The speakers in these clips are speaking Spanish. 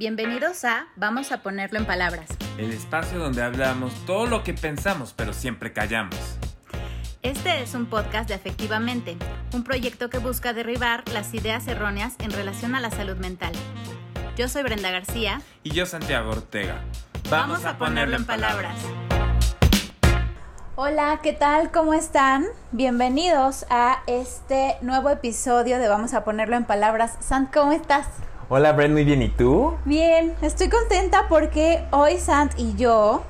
Bienvenidos a Vamos a ponerlo en palabras. El espacio donde hablamos todo lo que pensamos pero siempre callamos. Este es un podcast de Efectivamente, un proyecto que busca derribar las ideas erróneas en relación a la salud mental. Yo soy Brenda García. Y yo Santiago Ortega. Vamos, a, ponerlo, en palabras. Hola, ¿qué tal? ¿Cómo están? Bienvenidos a este nuevo episodio de Vamos a ponerlo en palabras. Sant, ¿cómo estás? Hola, Brenda, muy bien. ¿Y tú? Bien, estoy contenta porque hoy Sant y yo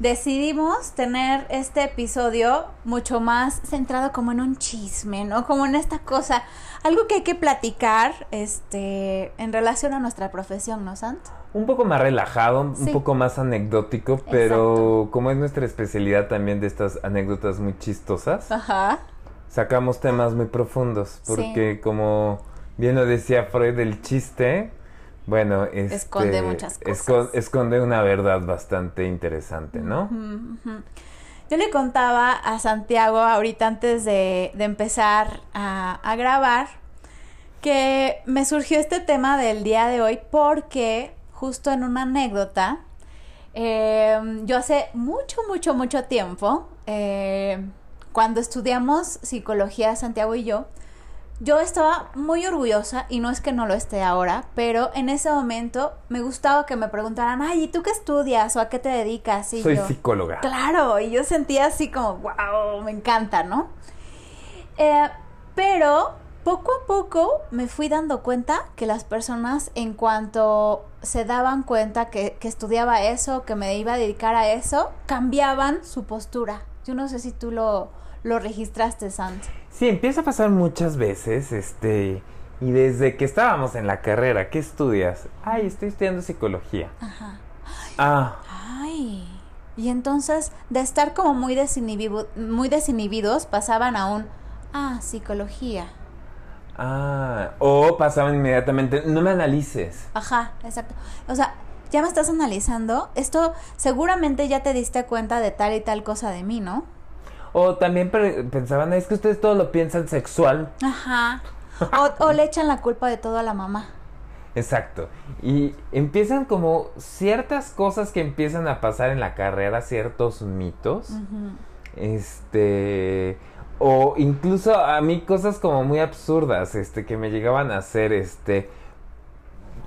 decidimos tener este episodio mucho más centrado como en un chisme, ¿no? Como en esta cosa, algo que hay que platicar este en relación a nuestra profesión, ¿no, Sant? Un poco más relajado, Sí. un poco más anecdótico, pero como es nuestra especialidad también de estas anécdotas muy chistosas, Ajá. sacamos temas muy profundos, porque como bien lo decía Freud, el chiste, bueno, este, Esconde muchas cosas. esco- esconde una verdad bastante interesante, ¿no? Yo le contaba a Santiago ahorita antes de, de empezar a, a grabar que me surgió este tema del día de hoy porque justo en una anécdota, eh, yo hace mucho, mucho, mucho tiempo, eh, cuando estudiamos psicología, Santiago y yo, yo estaba muy orgullosa y no es que no lo esté ahora, pero en ese momento me gustaba que me preguntaran, ay, ¿y tú qué estudias o a qué te dedicas? Y Soy yo, psicóloga. Claro, y yo sentía así como, wow, me encanta, ¿no? Eh, pero poco a poco me fui dando cuenta que las personas en cuanto se daban cuenta que, que estudiaba eso, que me iba a dedicar a eso, cambiaban su postura. Yo no sé si tú lo, lo registraste, Sant. Sí, empieza a pasar muchas veces, este, y desde que estábamos en la carrera, ¿qué estudias? Ay, estoy estudiando psicología. Ajá. Ah, Ay. Y entonces, de estar como muy, desinhibido- muy desinhibidos, pasaban a un, ah, psicología. ah, o pasaban inmediatamente, no me analices. Ajá, exacto. O sea, ya me estás analizando. Esto seguramente ya te diste cuenta de tal y tal cosa de mí, ¿no? O también pensaban, es que ustedes todo lo piensan sexual. Ajá. O, o le echan la culpa de todo a la mamá. Exacto. Y empiezan como ciertas cosas que empiezan a pasar en la carrera, ciertos mitos. Ujú. Este. O incluso a mí cosas como muy absurdas, este, que me llegaban a hacer, este.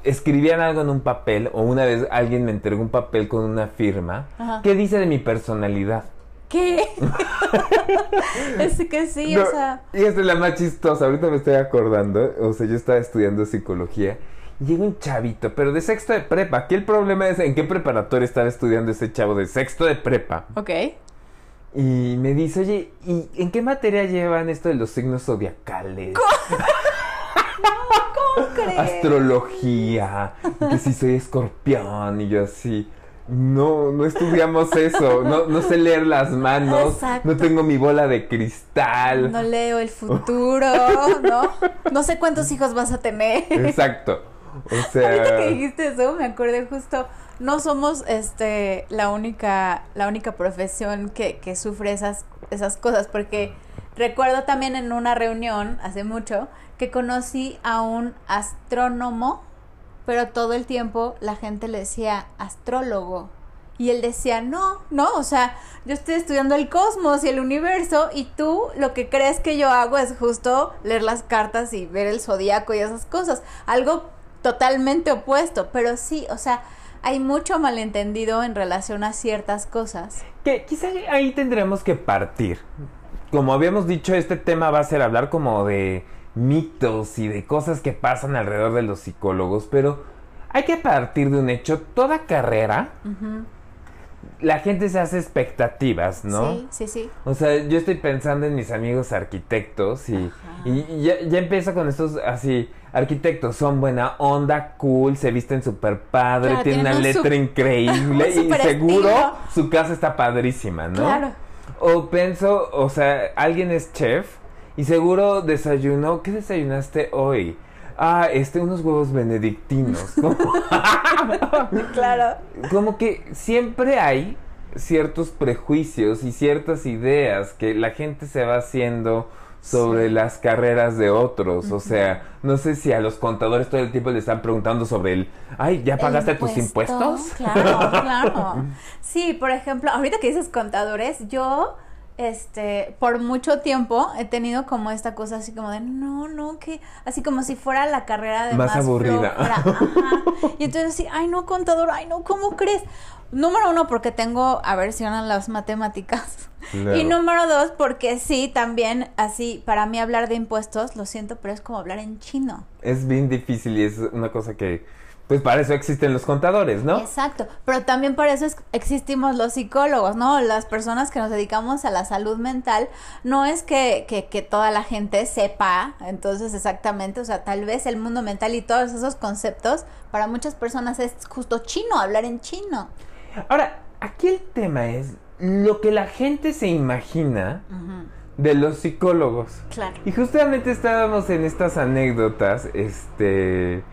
Escribían algo en un papel, o una vez alguien me entregó un papel con una firma. Ajá. ¿Qué dice de mi personalidad? ¿Qué? es que sí, No, o sea. Y esta es la más chistosa, ahorita me estoy acordando. O sea, yo estaba estudiando psicología. Y llega un chavito, pero de sexto de prepa. Aquí el problema es en qué preparatoria estaba estudiando ese chavo de sexto de prepa. Ok. Y me dice, oye, ¿y en qué materia llevan esto de los signos zodiacales? ¿Cómo crees? Astrología, que si soy escorpión y yo así. No, no estudiamos eso, no, no sé leer las manos, Exacto. no tengo mi bola de cristal. No leo el futuro, ¿no? No sé cuántos hijos vas a tener. Exacto. O sea, Ahorita que dijiste eso, me acordé justo, no somos este la única, la única profesión que, que sufre esas, esas cosas, porque recuerdo también en una reunión hace mucho que conocí a un astrónomo, pero todo el tiempo la gente le decía astrólogo. Y él decía, no, no, o sea, yo estoy estudiando el cosmos y el universo y tú lo que crees que yo hago es justo leer las cartas y ver el zodiaco y esas cosas. Algo totalmente opuesto, pero sí, o sea, hay mucho malentendido en relación a ciertas cosas. que quizá ahí tendremos que partir. Como habíamos dicho, este tema va a ser hablar como de mitos y de cosas que pasan alrededor de los psicólogos, pero hay que partir de un hecho. Toda carrera, la gente se hace expectativas, ¿no? Sí, sí, sí. O sea, yo estoy pensando en mis amigos arquitectos y, ya, ya empiezo con estos así, arquitectos son buena onda, cool, se visten súper padre, Claro, tienen una tienen letra increíble y seguro estilo. su casa está padrísima, ¿no? Claro. O pienso, o sea, alguien es chef y seguro desayunó, ¿qué desayunaste hoy? Ah, este, unos huevos benedictinos. Claro. como que siempre hay ciertos prejuicios y ciertas ideas que la gente se va haciendo sobre las carreras de otros. O sea, no sé si a los contadores todo el tiempo le están preguntando sobre el, ay, ¿ya pagaste tus impuestos? Claro, claro. Sí, por ejemplo, ahorita que dices contadores, yo este, por mucho tiempo he tenido como esta cosa así como de, no, no, que, así como si fuera la carrera de más, aburrida. Y entonces sí, ay, no, contador, ay, no, ¿cómo crees? Número uno, porque tengo aversión a las matemáticas. Y número dos, porque sí, también así, para mí hablar de impuestos, lo siento, pero es como hablar en chino. Es bien difícil y es una cosa que pues para eso existen los contadores, ¿no? Exacto, pero también para eso existimos los psicólogos, ¿no? Las personas que nos dedicamos a la salud mental, no es que, que, que, toda la gente sepa, entonces exactamente, o sea, tal vez el mundo mental y todos esos conceptos, para muchas personas es justo chino, hablar en chino. Ahora, aquí el tema es lo que la gente se imagina. de los psicólogos. Claro. Y justamente estábamos en estas anécdotas, este,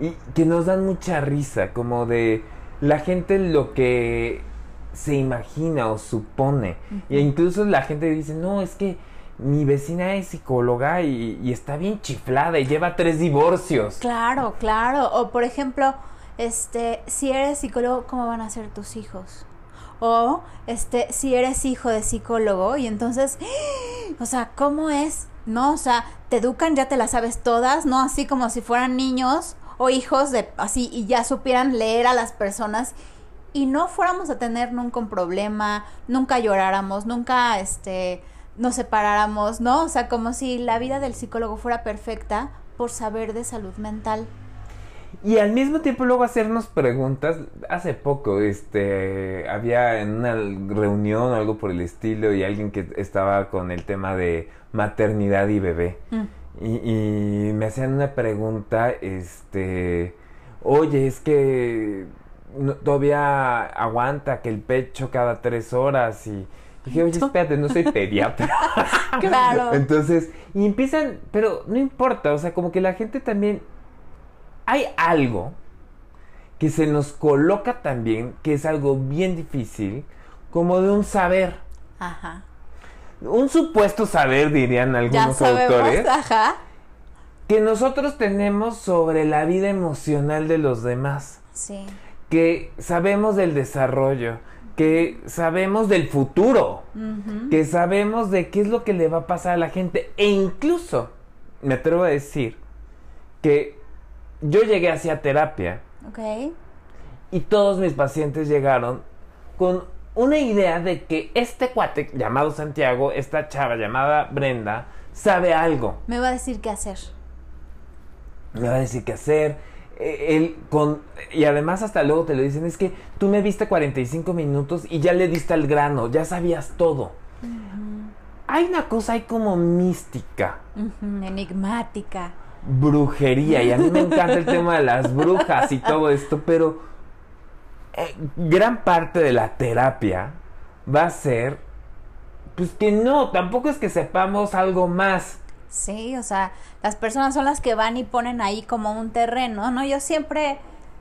y que nos dan mucha risa, como de la gente lo que se imagina o supone. E incluso la gente dice, no, es que mi vecina es psicóloga y, está bien chiflada y lleva tres divorcios. Claro, claro. O por ejemplo, este, si eres psicólogo, ¿cómo van a ser tus hijos? O este, si eres hijo de psicólogo y entonces, o sea, ¿cómo es? ¿No? O sea, te educan, ya te las sabes todas, ¿no? Así como si fueran niños o hijos de así y ya supieran leer a las personas y no fuéramos a tener nunca un problema, nunca lloráramos, nunca este nos separáramos, ¿no? O sea, como si la vida del psicólogo fuera perfecta por saber de salud mental. Y al mismo tiempo luego hacernos preguntas. Hace poco, este, había en una reunión o algo por el estilo y alguien que estaba con el tema de maternidad y bebé. Mm. Y, me hacían una pregunta, este, oye, es que todavía aguanta que el pecho cada tres horas y dije, oye, espérate, no soy pediatra. claro. Entonces, y empiezan, pero no importa, o sea, como que la gente también, hay algo que se nos coloca también, que es algo bien difícil, como de un saber. Ajá un supuesto saber, dirían algunos autores, que nosotros tenemos sobre la vida emocional de los demás. Sí. Que sabemos del desarrollo, que sabemos del futuro, que sabemos de qué es lo que le va a pasar a la gente. E incluso, me atrevo a decir, que yo llegué hacia terapia. Ok. Y todos mis pacientes llegaron con una idea de que este cuate llamado Santiago, esta chava llamada Brenda, sabe algo. Me va a decir qué hacer. Me va a decir qué hacer. E, él con y además hasta luego te lo dicen, es que tú me viste 45 minutos y ya le diste al grano, ya sabías todo. Hay una cosa ahí como mística. enigmática. Brujería. Y a mí me encanta el tema de las brujas y todo esto, pero eh, gran parte de la terapia va a ser, pues que no, tampoco es que sepamos algo más. Sí, o sea, las personas son las que van y ponen ahí como un terreno, ¿no? Yo siempre,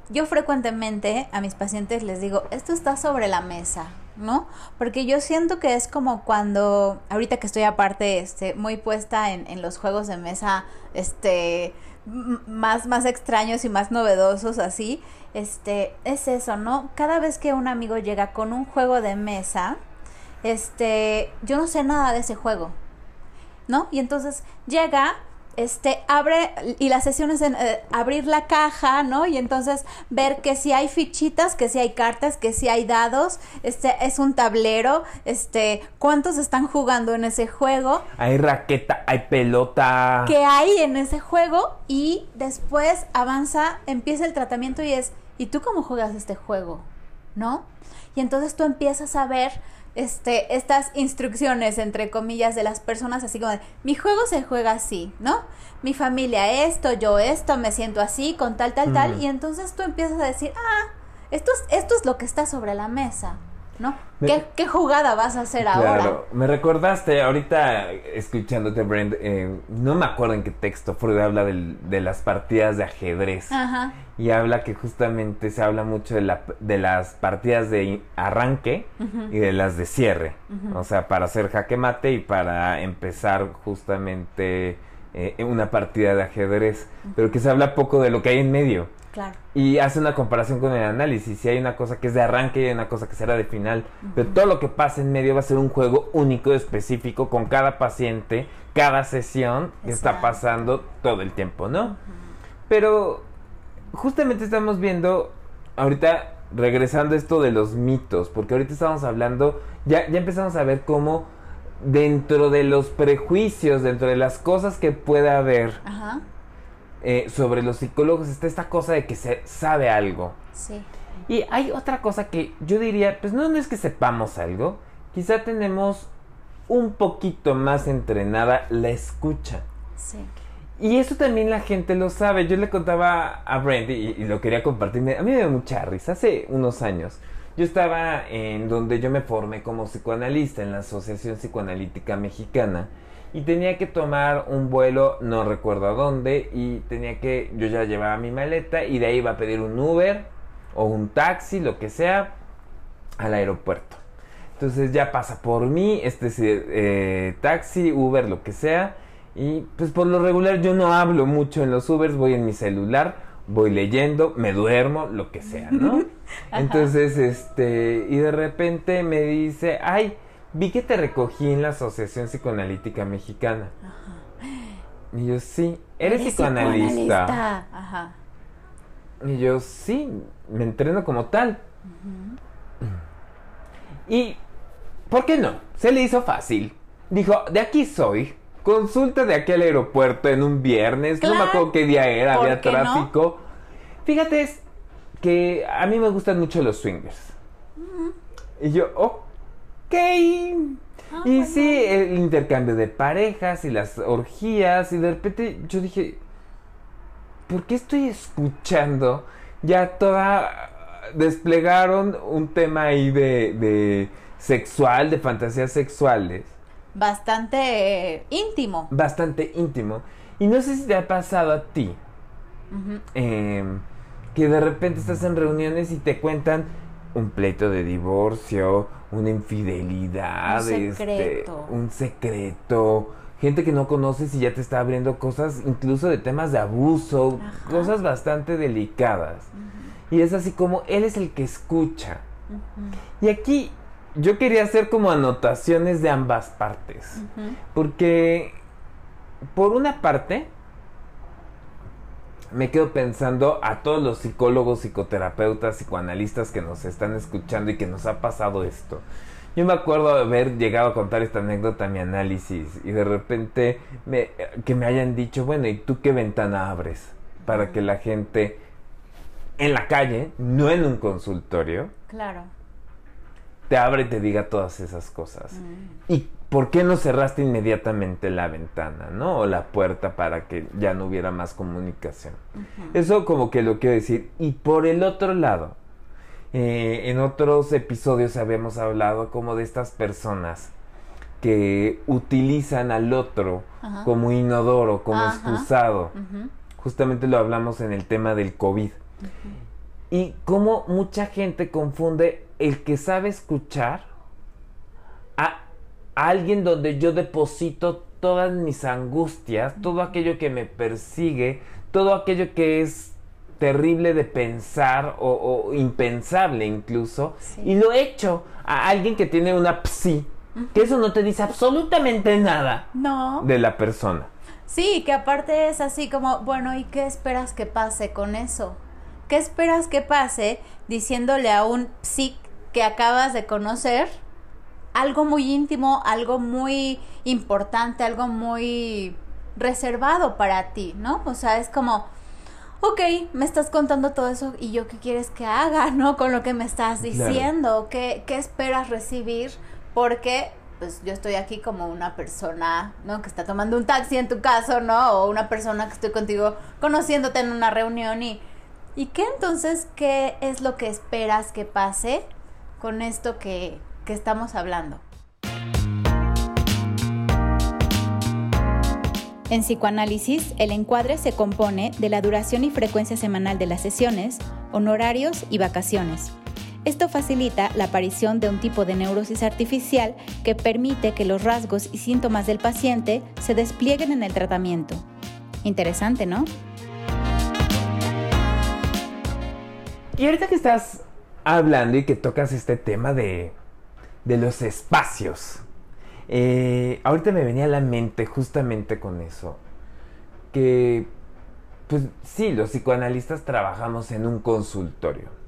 yo frecuentemente a mis pacientes les digo, esto está sobre la mesa, ¿no? Porque yo siento que es como cuando, ahorita que estoy aparte, este, muy puesta en, en los juegos de mesa, este, más, más extraños y más novedosos así, este, es eso, ¿no? Cada vez que un amigo llega con un juego de mesa, este, yo no sé nada de ese juego, ¿no? Y entonces llega, este, abre, y la sesión es eh, abrir la caja, ¿no? Y entonces ver que si hay fichitas, que si hay cartas, que si hay dados, este, es un tablero, este, cuántos están jugando en ese juego. Hay raqueta, hay pelota. ¿Qué hay en ese juego? Y después avanza, empieza el tratamiento y es, ¿y tú cómo juegas este juego? ¿No? Y entonces tú empiezas a ver este, estas instrucciones, entre comillas, de las personas, así como de, mi juego se juega así, ¿no? Mi familia esto, yo esto, me siento así, con tal, tal, tal, y entonces tú empiezas a decir, ah, esto es, esto es lo que está sobre la mesa, ¿no? ¿Qué, jugada vas a hacer ahora? Claro, me recordaste ahorita escuchándote, Brent, eh, no me acuerdo en qué texto Freud habla de las partidas de ajedrez. Ajá. Y habla que justamente se habla mucho de, la, de las partidas de arranque y de las de cierre. O sea, para hacer jaque mate y para empezar justamente eh, una partida de ajedrez. Pero que se habla poco de lo que hay en medio. Y hace una comparación con el análisis. Si hay una cosa que es de arranque y hay una cosa que será de final. Pero todo lo que pasa en medio va a ser un juego único, específico, con cada paciente, cada sesión que está pasando todo el tiempo, ¿no? Pero justamente estamos viendo ahorita regresando esto de los mitos, porque ahorita estamos hablando, ya, ya empezamos a ver cómo dentro de los prejuicios, dentro de las cosas que puede haber, Ajá. Eh, sobre los psicólogos está esta cosa de que se sabe algo. Sí. Y hay otra cosa que yo diría, pues no, no es que sepamos algo, quizá tenemos un poquito más entrenada la escucha. Sí. Y eso también la gente lo sabe. Yo le contaba a Brandy y, lo quería compartir. A mí me dio mucha risa. Hace unos años yo estaba en donde yo me formé como psicoanalista en la Asociación Psicoanalítica Mexicana y tenía que tomar un vuelo, no recuerdo a dónde, y tenía que, yo ya llevaba mi maleta y de ahí iba a pedir un Uber o un taxi, lo que sea, al aeropuerto. Entonces ya pasa por mí, este eh, taxi, Uber, lo que sea, y pues por lo regular yo no hablo mucho en los Ubers, voy en mi celular, voy leyendo, me duermo, lo que sea, ¿no? Entonces, este, y de repente me dice, ay, Vi que te recogí en la Asociación Psicoanalítica Mexicana. Ajá. Y yo, sí, eres, psicoanalista. Ajá. Y yo, sí, me entreno como tal. Y, ¿por qué no? Se le hizo fácil. Dijo, de aquí soy. Consulta de aquí al aeropuerto en un viernes. No me acuerdo qué día era, había tráfico. Fíjate, es que a mí me gustan mucho los swingers. Y yo, oh, Ah, y sí, el intercambio de parejas y las orgías. Y de repente yo dije, ¿por qué estoy escuchando? Ya toda... Desplegaron un tema ahí de, sexual, de fantasías sexuales. Bastante íntimo. Bastante íntimo. Y no sé si te ha pasado a ti. Em, que de repente estás en reuniones y te cuentan un pleito de divorcio, una infidelidad, un este, secreto. un secreto, gente que no conoces y ya te está abriendo cosas, incluso de temas de abuso, cosas bastante delicadas. Y es así como él es el que escucha. Y aquí yo quería hacer como anotaciones de ambas partes, porque por una parte, me quedo pensando a todos los psicólogos, psicoterapeutas, psicoanalistas que nos están escuchando y que nos ha pasado esto. Yo me acuerdo de haber llegado a contar esta anécdota a mi análisis y de repente me, que me hayan dicho, bueno, ¿y tú qué ventana abres para que la gente en la calle, no en un consultorio, claro. te abre y te diga todas esas cosas? Mm. Y ¿por qué no cerraste inmediatamente la ventana, ¿no? O la puerta para que ya no hubiera más comunicación. Eso como que lo quiero decir. Y por el otro lado, eh, en otros episodios habíamos hablado como de estas personas que utilizan al otro como inodoro, como excusado. Justamente lo hablamos en el tema del COVID. Y cómo mucha gente confunde el que sabe escuchar alguien donde yo deposito todas mis angustias, todo aquello que me persigue, todo aquello que es terrible de pensar o, impensable incluso, y lo echo a alguien que tiene una psi, que eso no te dice absolutamente nada no. de la persona. Sí, que aparte es así como, bueno, ¿y qué esperas que pase con eso? ¿Qué esperas que pase diciéndole a un psi que acabas de conocer? Algo muy íntimo, algo muy importante, algo muy reservado para ti, ¿no? O sea, es como, ok, me estás contando todo eso y yo qué quieres que haga, ¿no? Con lo que me estás diciendo, ¿Qué, ¿qué esperas recibir? Porque pues yo estoy aquí como una persona, ¿no? Que está tomando un taxi en tu caso, ¿no? O una persona que estoy contigo conociéndote en una reunión y... ¿Y qué entonces, qué es lo que esperas que pase con esto que, que estamos hablando. En psicoanálisis, el encuadre se compone de la duración y frecuencia semanal de las sesiones, honorarios y vacaciones. Esto facilita la aparición de un tipo de neurosis artificial que permite que los rasgos y síntomas del paciente se desplieguen en el tratamiento. Interesante, ¿no? Y ahorita que estás hablando y que tocas este tema de, de los espacios, eh, ahorita me venía a la mente justamente con eso. Que, pues sí, los psicoanalistas trabajamos en un consultorio.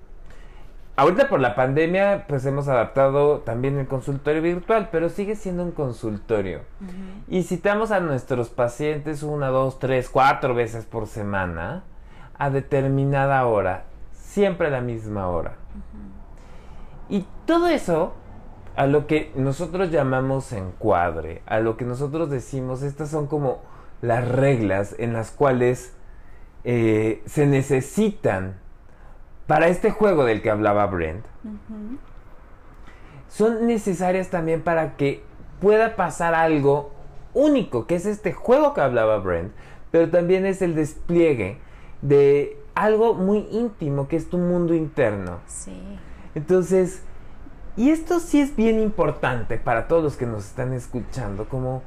Ahorita por la pandemia, pues hemos adaptado también el consultorio virtual, pero sigue siendo un consultorio. Y citamos a nuestros pacientes una, dos, tres, cuatro veces por semana a determinada hora, siempre a la misma hora. Y todo eso a lo que nosotros llamamos encuadre, a lo que nosotros decimos, estas son como las reglas en las cuales eh, se necesitan para este juego del que hablaba Brent. Son necesarias también para que pueda pasar algo único, que es este juego que hablaba Brent, pero también es el despliegue de algo muy íntimo, que es tu mundo interno. Sí. Entonces, y esto sí es bien importante para todos los que nos están escuchando, como,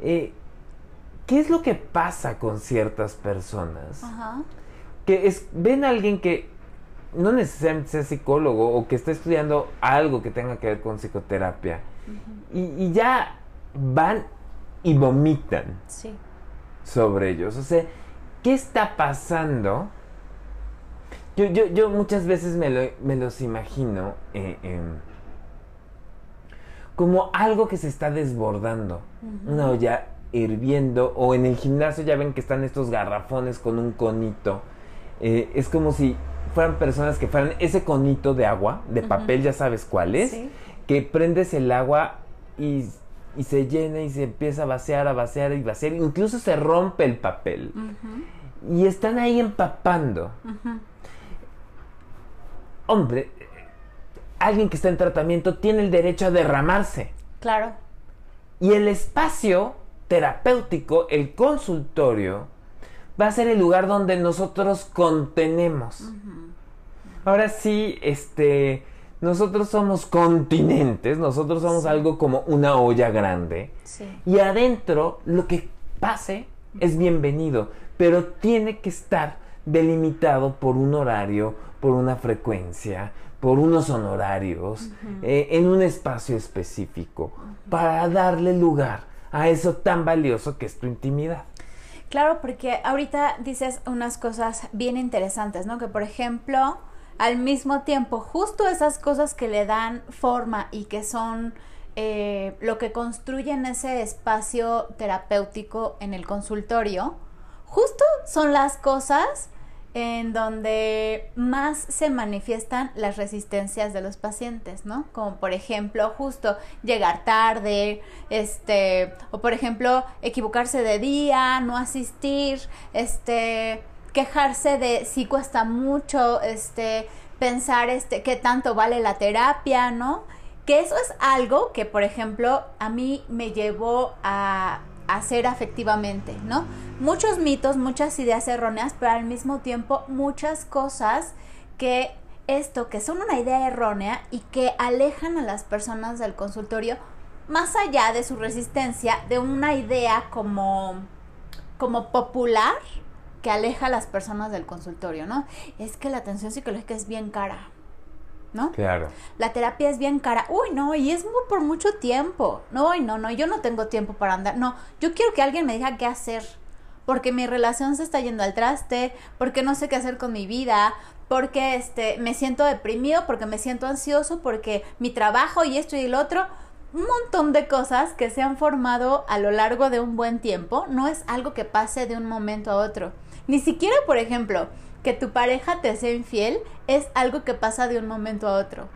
eh, ¿qué es lo que pasa con ciertas personas? Que es, ven a alguien que no necesariamente sea psicólogo o que está estudiando algo que tenga que ver con psicoterapia y, ya van y vomitan sobre ellos. O sea, ¿qué está pasando? Yo, yo, yo muchas veces me, me los imagino eh, como algo que se está desbordando. Una olla hirviendo o en el gimnasio ya ven que están estos garrafones con un conito. Eh, es como si fueran personas que fueran ese conito de agua, de papel, ya sabes cuál es, que prendes el agua y, se llena y se empieza a vaciar, a vaciar y vaciar, incluso se rompe el papel. Y están ahí empapando. Hombre, alguien que está en tratamiento tiene el derecho a derramarse. Claro. Y el espacio terapéutico, el consultorio, va a ser el lugar donde nosotros contenemos. Ahora sí, este, nosotros somos continentes, nosotros somos algo como una olla grande. Y adentro lo que pase es bienvenido, pero tiene que estar delimitado por un horario, por una frecuencia, por unos honorarios, eh, en un espacio específico, para darle lugar a eso tan valioso que es tu intimidad. Claro, porque ahorita dices unas cosas bien interesantes, ¿no? Que por ejemplo, al mismo tiempo, justo esas cosas que le dan forma y que son eh, lo que construyen ese espacio terapéutico en el consultorio, justo son las cosas en donde más se manifiestan las resistencias de los pacientes, ¿no? Como por ejemplo, justo llegar tarde, este, o por ejemplo, equivocarse de día, no asistir, este, quejarse de si cuesta mucho, este, pensar este qué tanto vale la terapia, ¿no? Que eso es algo que, por ejemplo, a mí me llevó a hacer afectivamente, ¿no? Muchos mitos, muchas ideas erróneas, pero al mismo tiempo muchas cosas que esto, que son una idea errónea y que alejan a las personas del consultorio más allá de su resistencia de una idea como, como popular que aleja a las personas del consultorio, ¿no? Es que la atención psicológica es bien cara. ¿No? Claro. La terapia es bien cara. Uy, no, y es por mucho tiempo. No, no, no, yo no tengo tiempo para andar. No, yo quiero que alguien me diga qué hacer. Porque mi relación se está yendo al traste, porque no sé qué hacer con mi vida, porque este me siento deprimido, porque me siento ansioso, porque mi trabajo y esto y el otro, un montón de cosas que se han formado a lo largo de un buen tiempo, no es algo que pase de un momento a otro. Ni siquiera, por ejemplo, que tu pareja te sea infiel es algo que pasa de un momento a otro.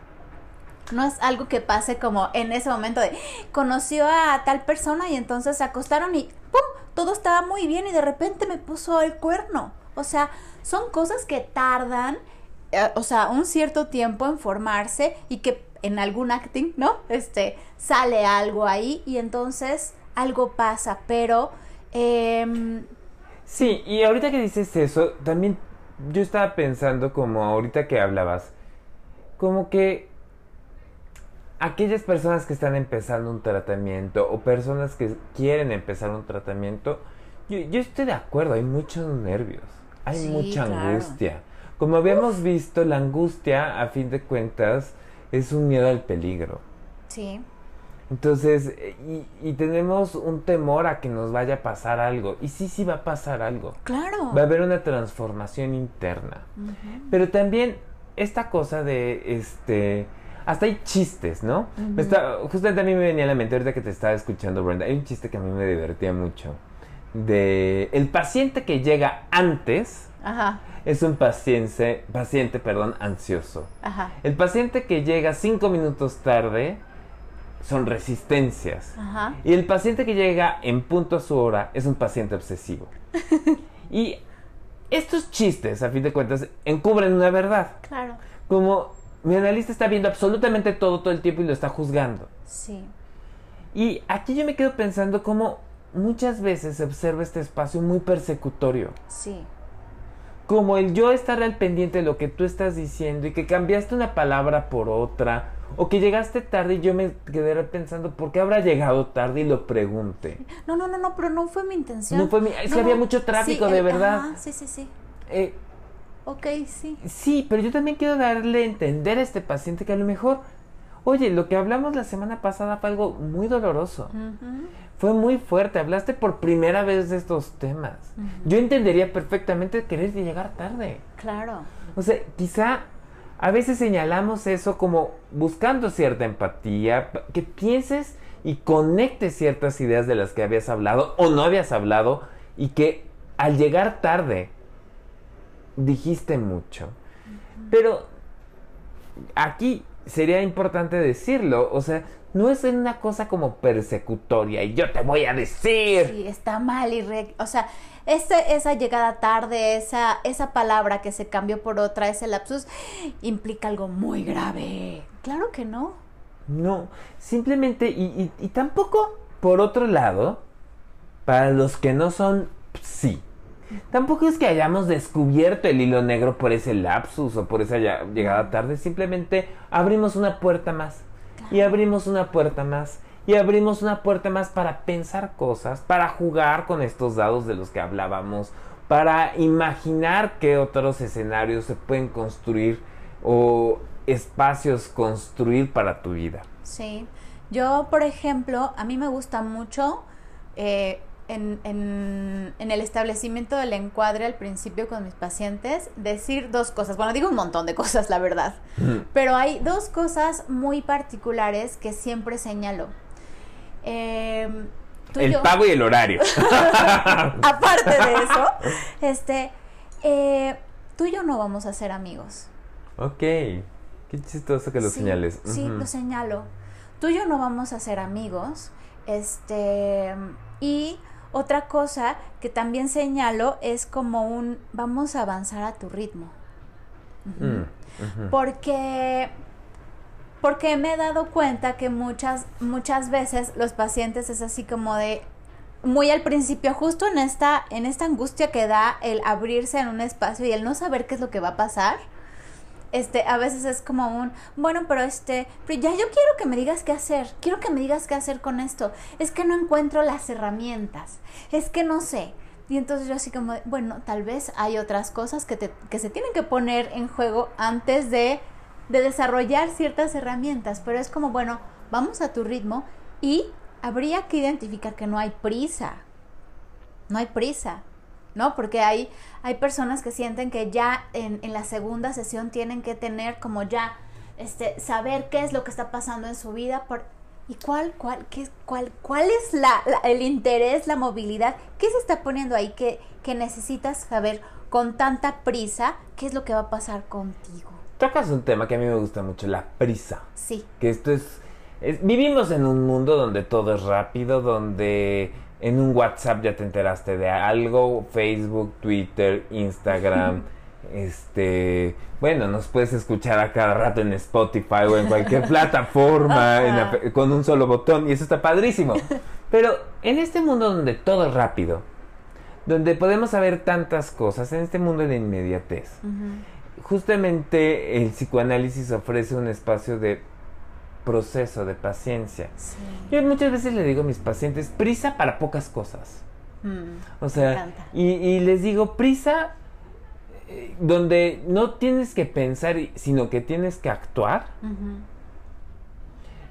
No es algo que pase como en ese momento de conoció a tal persona y entonces se acostaron y ¡pum! Todo estaba muy bien y de repente me puso el cuerno. O sea, son cosas que tardan, eh, o sea, un cierto tiempo en formarse y que en algún acting, ¿no? Este, sale algo ahí y entonces algo pasa, pero... Em, sí, y ahorita que dices eso, también yo estaba pensando como ahorita que hablabas, como que aquellas personas que están empezando un tratamiento o personas que quieren empezar un tratamiento, yo, estoy de acuerdo, hay muchos nervios, hay mucha angustia. Como habíamos visto, la angustia, a fin de cuentas, es un miedo al peligro. Sí. Entonces, y, tenemos un temor a que nos vaya a pasar algo. Y sí, sí va a pasar algo. Claro. Va a haber una transformación interna. Pero también esta cosa de, este, hasta hay chistes, ¿no? justamente a mí me venía a la mente ahorita que te estaba escuchando, Brenda. Hay un chiste que a mí me divertía mucho. De el paciente que llega antes es un paciente, paciente, perdón, ansioso. Ajá. El paciente que llega cinco minutos tarde son resistencias. Ajá. Y el paciente que llega en punto a su hora es un paciente obsesivo. y estos chistes, a fin de cuentas, encubren una verdad. Claro. Como mi analista está viendo absolutamente todo todo el tiempo y lo está juzgando. Sí. Y aquí yo me quedo pensando cómo muchas veces se observa este espacio muy persecutorio. Sí. Como el yo estar al pendiente de lo que tú estás diciendo y que cambiaste una palabra por otra o que llegaste tarde y yo me quedé pensando, ¿por qué habrá llegado tarde? Y lo pregunté. No, no, no, no, pero no fue mi intención. No fue mi... Es que había mucho tráfico, de verdad. sí, sí, sí. Eh, ok, sí. Sí, pero yo también quiero darle a entender a este paciente que a lo mejor, oye, lo que hablamos la semana pasada fue algo muy doloroso. Fue muy fuerte, hablaste por primera vez de estos temas. Yo entendería perfectamente querer llegar tarde. Claro. O sea, quizá a veces señalamos eso como buscando cierta empatía, que pienses y conectes ciertas ideas de las que habías hablado o no habías hablado y que al llegar tarde dijiste mucho. Pero aquí sería importante decirlo, o sea, no es una cosa como persecutoria y yo te voy a decir. Sí, está mal y o sea, esa llegada tarde, esa, esa palabra que se cambió por otra, ese lapsus, implica algo muy grave. Claro que no. No, simplemente, y, y, tampoco, por otro lado, para los que no son sí. Tampoco es que hayamos descubierto el hilo negro por ese lapsus o por esa llegada tarde, simplemente abrimos una puerta más y abrimos una puerta más y abrimos una puerta más para pensar cosas, para jugar con estos dados de los que hablábamos, para imaginar qué otros escenarios se pueden construir o espacios construir para tu vida. Sí, yo por ejemplo, a mí me gusta mucho eh, en, en, el establecimiento del encuadre al principio con mis pacientes decir dos cosas. Bueno, digo un montón de cosas, la verdad. Pero hay dos cosas muy particulares que siempre señalo. Em, el pago y el horario. Aparte de eso, este, eh, tú y yo no vamos a ser amigos. Ok. Qué chistoso que lo señales. Sí, lo señalo. Tú y yo no vamos a ser amigos. Este, y otra cosa que también señalo es como un vamos a avanzar a tu ritmo. Mm, porque porque me he dado cuenta que muchas muchas veces los pacientes es así como de muy al principio justo en esta en esta angustia que da el abrirse en un espacio y el no saber qué es lo que va a pasar este, a veces es como un, bueno, pero este, pero ya yo quiero que me digas qué hacer, quiero que me digas qué hacer con esto, es que no encuentro las herramientas, es que no sé. Y entonces yo así como, bueno, tal vez hay otras cosas que, te, que se tienen que poner en juego antes de, de desarrollar ciertas herramientas, pero es como, bueno, vamos a tu ritmo y habría que identificar que no hay prisa, no hay prisa. ¿no? Porque hay, hay personas que sienten que ya en, en la segunda sesión tienen que tener como ya, este, saber qué es lo que está pasando en su vida por, y cuál, cuál, qué, cuál, cuál es la, el interés, la movilidad, qué se está poniendo ahí que, que necesitas saber con tanta prisa qué es lo que va a pasar contigo. Tocas un tema que a mí me gusta mucho, la prisa. Sí. Que esto es vivimos en un mundo donde todo es rápido, donde en un WhatsApp ya te enteraste de algo, Facebook, Twitter, Instagram, Este, bueno, nos puedes escuchar a cada rato en Spotify o en cualquier plataforma en la- con un solo botón y eso está padrísimo. Pero en este mundo donde todo es rápido, donde podemos saber tantas cosas, en este mundo de inmediatez, justamente el psicoanálisis ofrece un espacio de proceso, de paciencia. Sí. Yo muchas veces le digo a mis pacientes, prisa para pocas cosas. Mm. O sea, y, y les digo, prisa eh, donde no tienes que pensar, sino que tienes que actuar.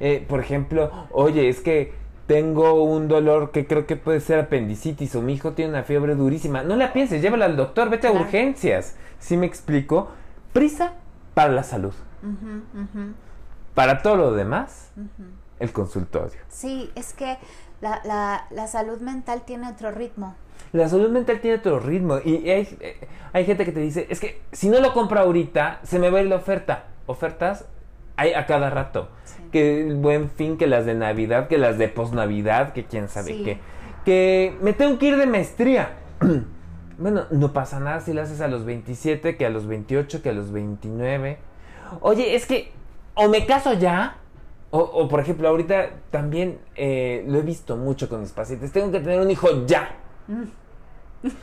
Eh, por ejemplo, oye, es que tengo un dolor que creo que puede ser apendicitis o mi hijo tiene una fiebre durísima. No la pienses, llévala al doctor, vete a Claro. urgencias. ¿Sí me explico? Prisa para la salud. Para todo lo demás, el consultorio. Sí, es que la, la, la salud mental tiene otro ritmo. La salud mental tiene otro ritmo y hay, eh, hay gente que te dice, es que si no lo compro ahorita, se me va a ir la oferta. Ofertas hay a cada rato. Sí. Que el buen fin, que las de Navidad, que las de posnavidad, que quién sabe Sí. qué. Que me tengo que ir de maestría. bueno, no pasa nada si lo haces a los 27, que a los 28, que a los 29. Oye, es que o me caso ya, o, o, por ejemplo, ahorita también eh, lo he visto mucho con mis pacientes, tengo que tener un hijo ya.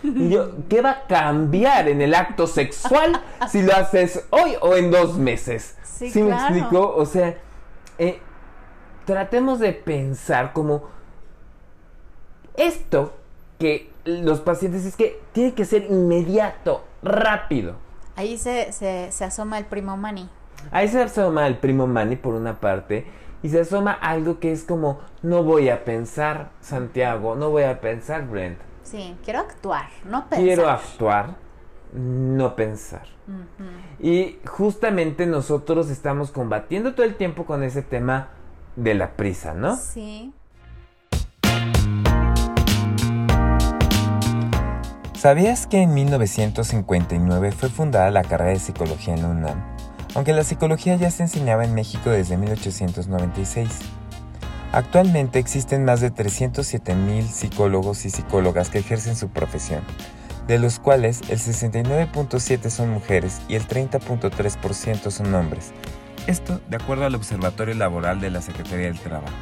Y yo, ¿qué va a cambiar en el acto sexual si lo haces hoy o en dos meses? Sí, me claro. explico? O sea, eh, tratemos de pensar como esto que los pacientes es que tiene que ser inmediato, rápido. Ahí se, se, se asoma el primo Manny. Ahí se asoma el primo Manny por una parte y se asoma algo que es como no voy a pensar Santiago, no voy a pensar Brent, Sí, quiero actuar, no pensar. quiero actuar, no pensar. Y justamente nosotros estamos combatiendo todo el tiempo con ese tema de la prisa, ¿no? Sí. ¿Sabías que en 1959 fue fundada la carrera de psicología en la UNAM? Aunque la psicología ya se enseñaba en México desde 1896. Actualmente existen más de 307 mil psicólogos y psicólogas que ejercen su profesión, de los cuales el 69.7 son mujeres y el 30.3% son hombres. Esto de acuerdo al Observatorio Laboral de la Secretaría del Trabajo.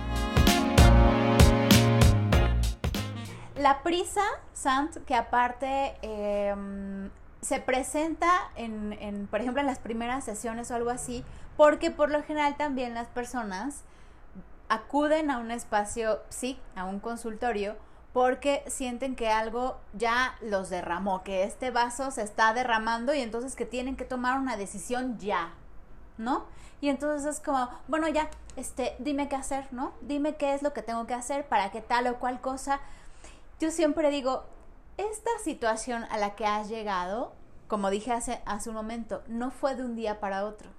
La prisa, Sant, que aparte em, se presenta en, en, por ejemplo, en las primeras sesiones o algo así, porque por lo general también las personas acuden a un espacio, sí, a un consultorio, porque sienten que algo ya los derramó, que este vaso se está derramando y entonces que tienen que tomar una decisión ya, ¿no? Y entonces es como, bueno, ya, este, dime qué hacer, ¿no? Dime qué es lo que tengo que hacer para que tal o cual cosa. Yo siempre digo, esta situación a la que has llegado, como dije hace, hace un momento, no fue de un día para otro.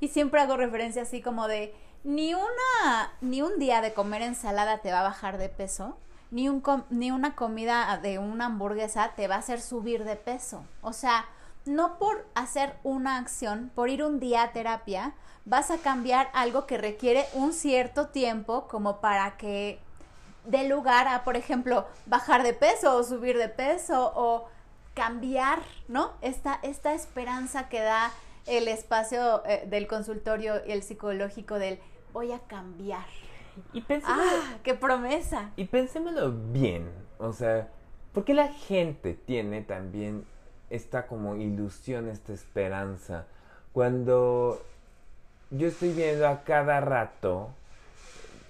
Y siempre hago referencia así como de, ni una, ni un día de comer ensalada te va a bajar de peso, ni, un ni una comida de una hamburguesa te va a hacer subir de peso. O sea, no por hacer una acción, por ir un día a terapia, vas a cambiar algo que requiere un cierto tiempo como para que dé lugar a, por ejemplo, bajar de peso o subir de peso o cambiar, ¿no? Esta, esta esperanza que da el espacio eh, del consultorio y el psicológico del voy a cambiar. Y ¡Ah! ¡Qué promesa! y pensémoslo bien, o sea, ¿por qué la gente tiene también esta como ilusión, esta esperanza? Cuando yo estoy viendo a cada rato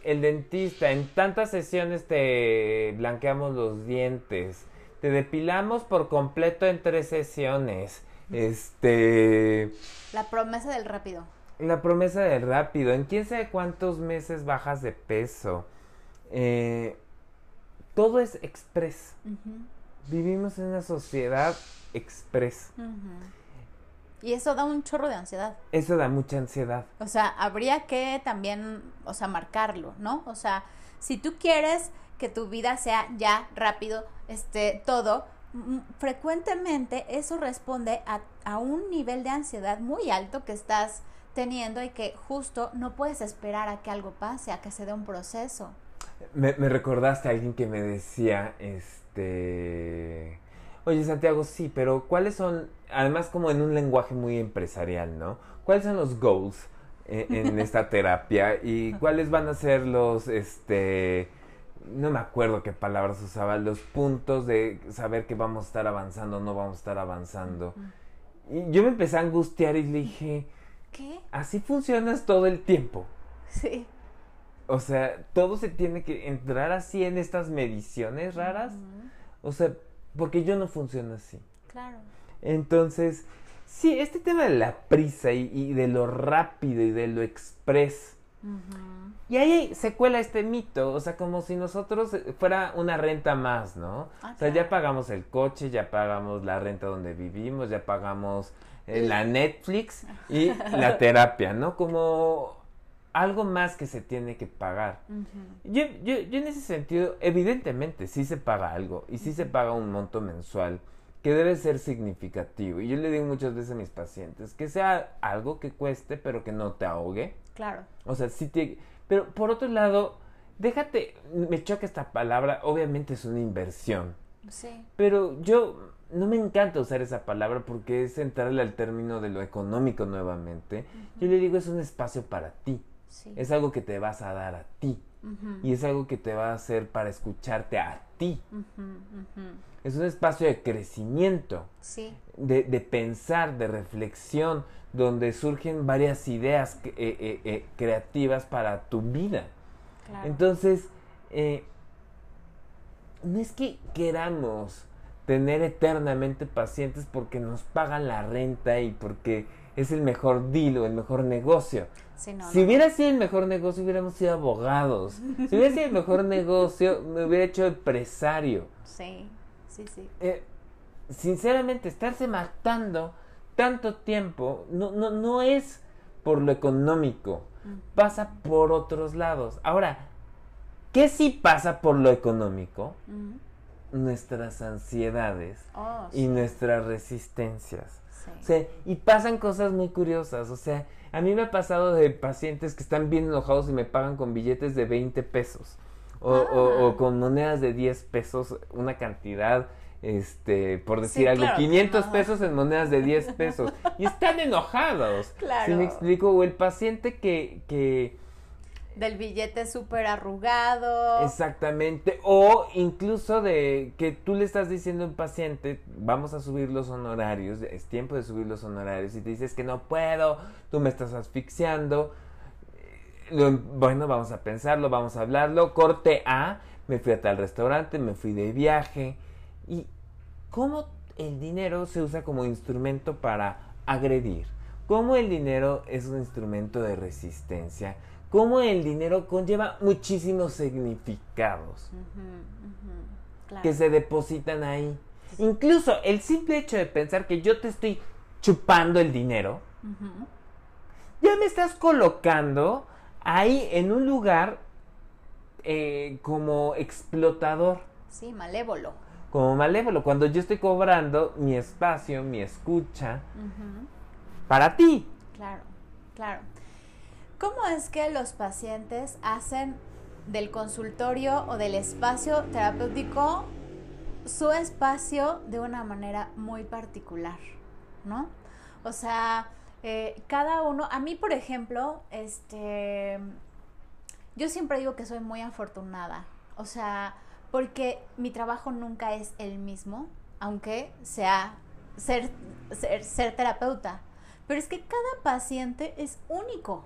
el dentista, en tantas sesiones te blanqueamos los dientes, te depilamos por completo en tres sesiones. Este, La promesa del rápido. la promesa del rápido, en quién sabe cuántos meses bajas de peso. Eh, todo es express. Vivimos en una sociedad express. Y eso da un chorro de ansiedad. Eso da mucha ansiedad. O sea, habría que también, o sea, marcarlo, ¿no? O sea, si tú quieres que tu vida sea ya rápido, este, todo, frecuentemente eso responde a, a un nivel de ansiedad muy alto que estás teniendo y que justo no puedes esperar a que algo pase, a que se dé un proceso. Me, me recordaste a alguien que me decía, este... Oye, Santiago, sí, pero ¿cuáles son, además como en un lenguaje muy empresarial, ¿no? ¿Cuáles son los goals eh, en esta terapia y cuáles van a ser los, este, no me acuerdo qué palabras usaba, los puntos de saber que vamos a estar avanzando o no vamos a estar avanzando? Y yo me empecé a angustiar y le dije, ¿Qué? así funcionas todo el tiempo. Sí. O sea, todo se tiene que entrar así en estas mediciones raras. O sea, porque yo no funciono así. Claro. Entonces, sí, este tema de la prisa y, y de lo rápido y de lo express. Y ahí se cuela este mito, o sea, como si nosotros eh, fuera una renta más, ¿no? Ah, o sea, ya pagamos el coche, ya pagamos la renta donde vivimos, ya pagamos eh, la Netflix y la terapia, ¿no? Como algo más que se tiene que pagar. Yo, yo, yo en ese sentido, evidentemente, sí se paga algo y sí se paga un monto mensual que debe ser significativo. Y yo le digo muchas veces a mis pacientes que sea algo que cueste, pero que no te ahogue. Claro. O sea, sí te... Pero por otro lado, déjate, me choca esta palabra, obviamente es una inversión. Sí. Pero yo no me encanta usar esa palabra porque es entrarle al término de lo económico nuevamente. Yo le digo, es un espacio para ti. Sí. Es algo que te vas a dar a ti. Y es algo que te va a hacer para escucharte a ti. ujú, ujú. Es un espacio de crecimiento, Sí. de, de pensar, de reflexión, donde surgen varias ideas eh, eh, eh, creativas para tu vida. Claro. Entonces, eh, no es que queramos tener eternamente pacientes porque nos pagan la renta y porque es el mejor deal o el mejor negocio. Sí, no, si no. hubiera sido el mejor negocio, hubiéramos sido abogados. Si hubiera sido el mejor negocio, me hubiera hecho empresario. Sí, sí, sí. Eh, sinceramente, estarse matando tanto tiempo no, no, no es por lo económico, pasa por otros lados. Ahora, ¿qué sí pasa por lo económico? Nuestras ansiedades Oh, y nuestras resistencias. sí. O sea, y pasan cosas muy curiosas. O sea, a mí me ha pasado de pacientes que están bien enojados y me pagan con billetes de 20 pesos. O, o- Ah. o con monedas de 10 pesos, una cantidad, este, por decir Sí, algo, claro, 500 ajá. pesos en monedas de 10 pesos. y están enojados. Claro. ¿Sí me explico? O el paciente que, que Del billete súper arrugado. Exactamente. O incluso de que tú le estás diciendo a un paciente, vamos a subir los honorarios, es tiempo de subir los honorarios, y te dices que no puedo, tú me estás asfixiando. Bueno, vamos a pensarlo, vamos a hablarlo. Corte A, me fui a tal restaurante, me fui de viaje. ¿Y cómo el dinero se usa como instrumento para agredir? ¿Cómo el dinero es un instrumento de resistencia? ¿Cómo el dinero conlleva muchísimos significados Claro. que se depositan ahí? Incluso el simple hecho de pensar que yo te estoy chupando el dinero, ya me estás colocando ahí en un lugar eh, como explotador. Sí, malévolo. como malévolo, cuando yo estoy cobrando mi espacio, mi escucha, para ti. Claro, claro. ¿Cómo es que los pacientes hacen del consultorio o del espacio terapéutico su espacio de una manera muy particular, ¿no? O sea, eh, cada uno, a mí por ejemplo, este, yo siempre digo que soy muy afortunada, o sea, porque mi trabajo nunca es el mismo, aunque sea ser, ser, ser terapeuta, pero es que cada paciente es único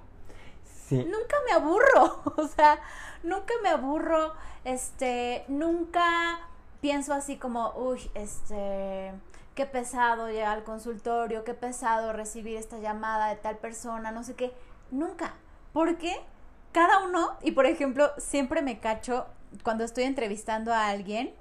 Sí. nunca me aburro, o sea, nunca me aburro, este, nunca pienso así como, uy, este, qué pesado llegar al consultorio, qué pesado recibir esta llamada de tal persona, no sé qué, nunca, porque cada uno, y por ejemplo, siempre me cacho cuando estoy entrevistando a alguien,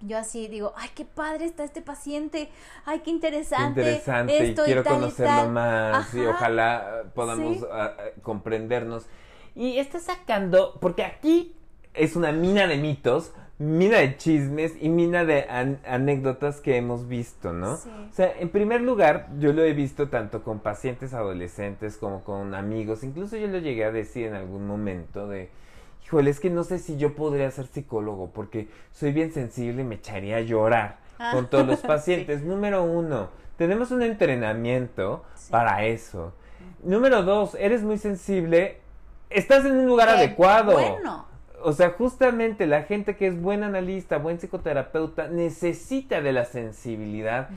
yo así digo, ay, qué padre está este paciente, ay, qué Qué interesante, interesante y quiero tal y conocerlo tal". más y Ajá. ojalá eh, podamos Sí. ah, ah, comprendernos. Y está sacando, porque aquí es una mina de mitos, mina de chismes y mina de an- anécdotas que hemos visto, ¿no? Sí. O sea, en primer lugar, yo lo he visto tanto con pacientes adolescentes como con amigos, incluso yo lo llegué a decir en algún momento de, híjole, es que no sé si yo podría ser psicólogo porque soy bien sensible y me echaría a llorar Ah. con todos los Sí. pacientes. Número uno, tenemos un entrenamiento Sí. para eso. Número dos, eres muy sensible, estás en un lugar Qué adecuado. Bueno. O sea, justamente la gente que es buen analista, buen psicoterapeuta, necesita de la sensibilidad,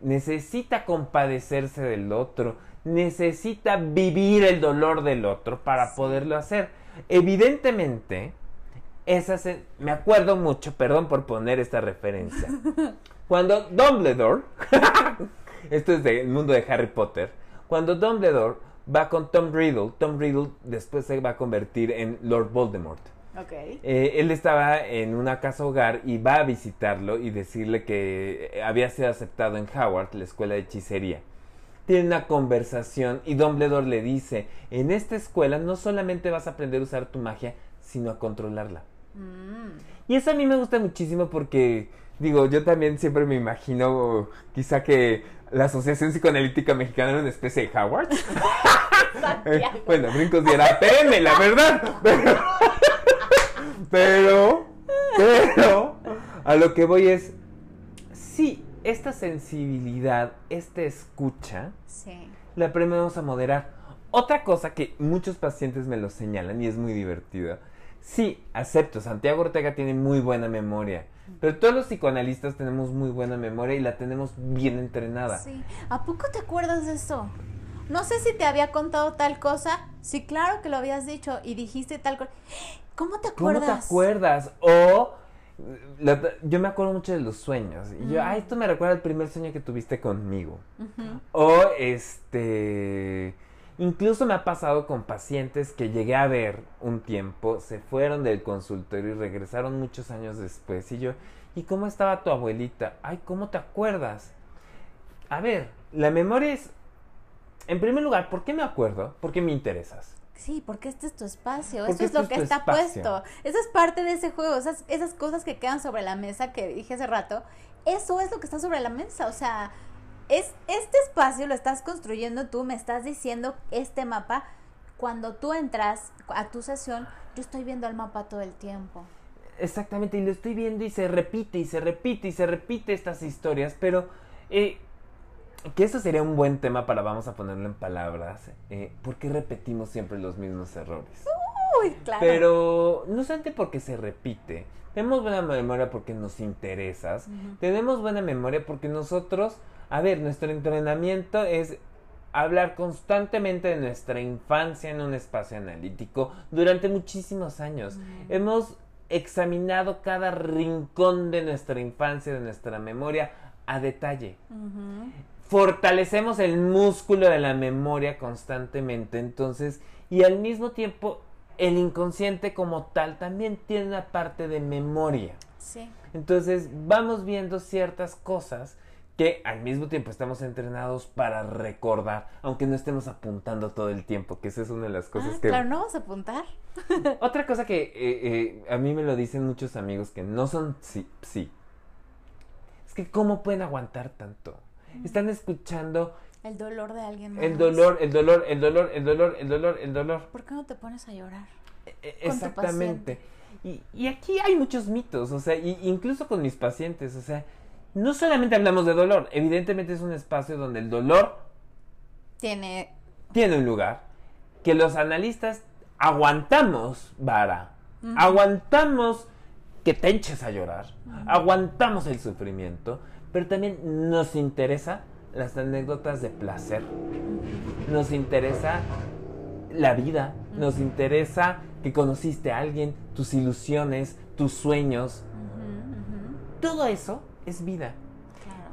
necesita compadecerse del otro, necesita vivir el dolor del otro para Sí. poderlo hacer. Evidentemente, me acuerdo mucho, perdón por poner esta referencia, cuando Dumbledore, esto es del mundo de Harry Potter, cuando Dumbledore va con Tom Riddle, Tom Riddle después se va a convertir en Lord Voldemort. Eh, él estaba en una casa hogar y va a visitarlo y decirle que eh, había sido aceptado en Howard, la escuela de hechicería. Tienen una conversación y Dumbledore le dice, en esta escuela no solamente vas a aprender a usar tu magia, sino a controlarla. Mm. Y eso a mí me gusta muchísimo porque, digo, yo también siempre me imagino quizá que la Asociación Psicoanalítica Mexicana era una especie de Howard. Eh, bueno, brincos y era PM, la verdad. Pero, pero, pero, a lo que voy es, sí, esta sensibilidad, esta escucha, Sí. la aprendemos a moderar. Otra cosa que muchos pacientes me lo señalan y es muy divertido. Sí, acepto, Santiago Ortega tiene muy buena memoria, pero todos los psicoanalistas tenemos muy buena memoria y la tenemos bien entrenada. Sí. ¿A poco te acuerdas de eso? No sé si te había contado tal cosa. Sí, claro que lo habías dicho y dijiste tal cosa. ¿Cómo te ¿Cómo acuerdas? te acuerdas? O yo me acuerdo mucho de los sueños. Y yo, Mm. ay, esto me recuerda al primer sueño que tuviste conmigo. O este. Incluso me ha pasado con pacientes que llegué a ver un tiempo, se fueron del consultorio y regresaron muchos años después. Y yo, ¿y cómo estaba tu abuelita? Ay, ¿cómo te acuerdas? A ver, la memoria es. En primer lugar, ¿por qué me acuerdo? Porque me interesas. Sí, porque este es tu espacio. Eso es este lo es que está espacio. puesto. Eso es parte de ese juego. Esas, esas cosas que quedan sobre la mesa que dije hace rato. Eso es lo que está sobre la mesa. O sea, es este espacio lo estás construyendo tú. Me estás diciendo este mapa. Cuando tú entras a tu sesión, yo estoy viendo el mapa todo el tiempo. Exactamente, y lo estoy viendo y se repite y se repite y se repite estas historias, pero eh, que eso sería un buen tema para vamos a ponerlo en palabras. Eh, ¿Por qué repetimos siempre los mismos errores? Uy, claro. Pero no solamente porque se repite. Tenemos buena memoria porque nos interesas. Tenemos buena memoria porque nosotros, a ver, nuestro entrenamiento es hablar constantemente de nuestra infancia en un espacio analítico durante muchísimos años. Hemos examinado cada rincón de nuestra infancia, de nuestra memoria a detalle Ujú. Fortalecemos el músculo de la memoria constantemente. Entonces, y al mismo tiempo, el inconsciente como tal también tiene una parte de memoria. Sí. Entonces, vamos viendo ciertas cosas que al mismo tiempo estamos entrenados para recordar, aunque no estemos apuntando todo el tiempo, que esa es una de las cosas Ah, que... claro, no vas a apuntar. Otra cosa que eh, eh, a mí me lo dicen muchos amigos que no son sí, sí. Es que ¿cómo pueden aguantar tanto? Están escuchando El dolor de alguien más. el dolor, el dolor, el dolor, el dolor, el dolor, el dolor. ¿Por qué no te pones a llorar? E- Exactamente. Y, y aquí hay muchos mitos, o sea, y- incluso con mis pacientes, o sea, no solamente hablamos de dolor, evidentemente es un espacio donde el dolor Tiene. tiene un lugar, que los analistas aguantamos vara, aguantamos que te eches a llorar, aguantamos el sufrimiento, pero también nos interesa las anécdotas de placer, nos interesa la vida, nos interesa que conociste a alguien, tus ilusiones, tus sueños, todo eso es vida.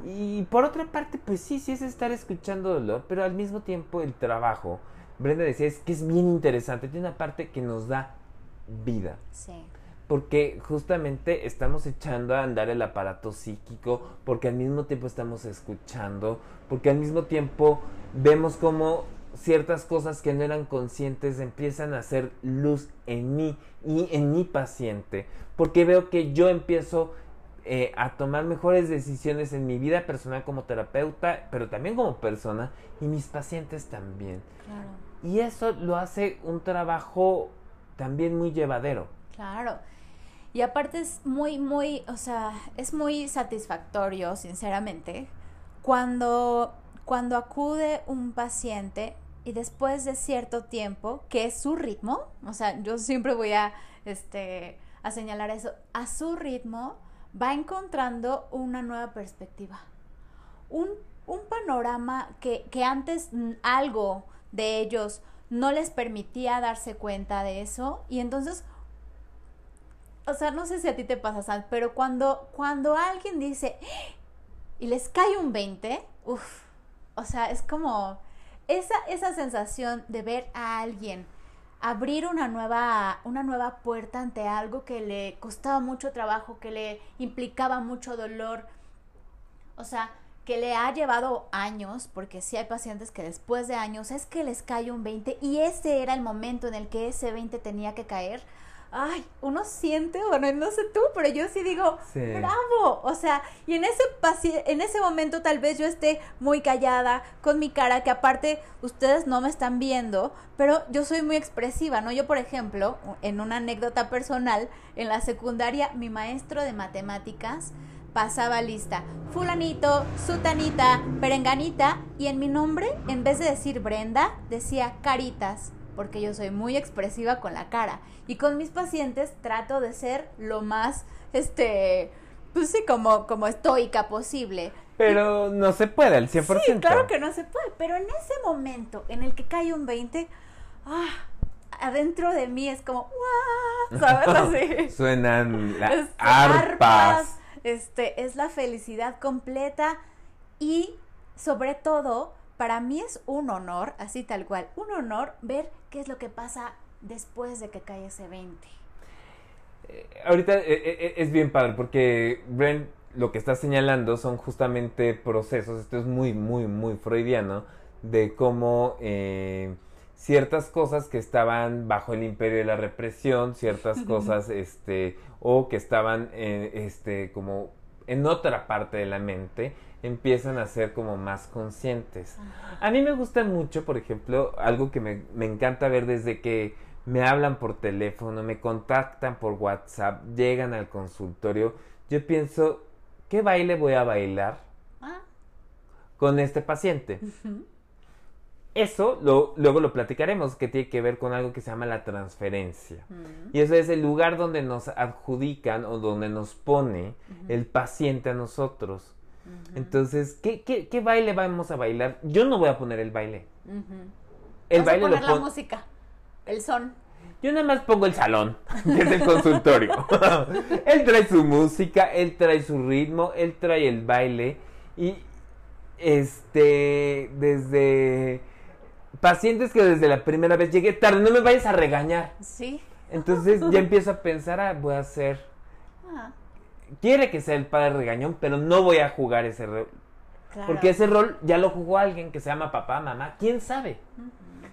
Y por otra parte, pues sí, sí es estar escuchando dolor, pero al mismo tiempo el trabajo, Brenda decía, es que es bien interesante, tiene una parte que nos da vida, Sí. Porque justamente estamos echando a andar el aparato psíquico, porque al mismo tiempo estamos escuchando, porque al mismo tiempo vemos como ciertas cosas que no eran conscientes empiezan a hacer luz en mí y en mi paciente, porque veo que yo empiezo eh, a tomar mejores decisiones en mi vida personal como terapeuta, pero también como persona y mis pacientes también. Claro. Y eso lo hace un trabajo también muy llevadero. Claro. Y aparte es muy, muy, o sea, es muy satisfactorio, sinceramente, cuando, cuando acude un paciente y después de cierto tiempo, que es su ritmo, o sea, yo siempre voy a, este, a señalar eso, a su ritmo va encontrando una nueva perspectiva. Un, un panorama que, que antes algo de ellos no les permitía darse cuenta de eso y entonces o sea, no sé si a ti te pasa, Sal, pero cuando, cuando alguien dice y les cae un 20, uff, o sea, es como esa, esa sensación de ver a alguien abrir una nueva, una nueva puerta ante algo que le costaba mucho trabajo, que le implicaba mucho dolor, o sea, que le ha llevado años, porque sí hay pacientes que después de años es que les cae un 20 y ese era el momento en el que ese 20 tenía que caer ay, uno siente, bueno, no sé tú, pero yo sí digo, bravo, o sea, y en ese, en ese momento tal vez yo esté muy callada con mi cara, que aparte ustedes no me están viendo, pero yo soy muy expresiva, ¿no? Yo, por ejemplo, en una anécdota personal, en la secundaria, mi maestro de matemáticas pasaba lista, fulanito, sutanita, perenganita, y en mi nombre, en vez de decir Brenda, decía caritas porque yo soy muy expresiva con la cara y con mis pacientes trato de ser lo más, este, pues sí, como, como estoica posible. Pero no se puede al 100%. Sí, claro que no se puede, pero en ese momento en el que cae un 20, ah, adentro de mí es como, ¿sabes? Así. Suenan las arpas. Este, es la felicidad completa y sobre todo para mí es un honor, así tal cual, un honor ver qué es lo que pasa después de que cae ese 20. Eh, ahorita eh, eh, es bien padre porque Brent lo que está señalando son justamente procesos, esto es muy, muy, muy freudiano, de cómo ciertas cosas que estaban bajo el imperio de la represión, ciertas cosas, este, o que estaban, este, como en otra parte de la mente, empiezan a ser como más conscientes. A mí me gusta mucho, por ejemplo, algo que me, encanta ver desde que me hablan por teléfono, me contactan por WhatsApp, llegan al consultorio. Yo pienso, ¿qué baile voy a bailar ah. con este paciente? Eso lo, luego lo platicaremos, que tiene que ver con algo que se llama la transferencia. Y eso es el lugar donde nos adjudican o donde nos pone el paciente a nosotros. Entonces, ¿qué, ¿qué, qué, baile vamos a bailar? Yo no voy a poner el baile. El baile a poner la música, el son. Yo nada más pongo el salón, que es el consultorio. él trae su música, él trae su ritmo, él trae el baile. Y este, desde pacientes que desde la primera vez llegué tarde, no me vayas a regañar. Sí. Entonces ya empiezo a pensar, ah, voy a hacer quiere que sea el padre regañón, pero no voy a jugar ese rol. Porque ese rol ya lo jugó alguien que se llama papá, mamá, quién sabe.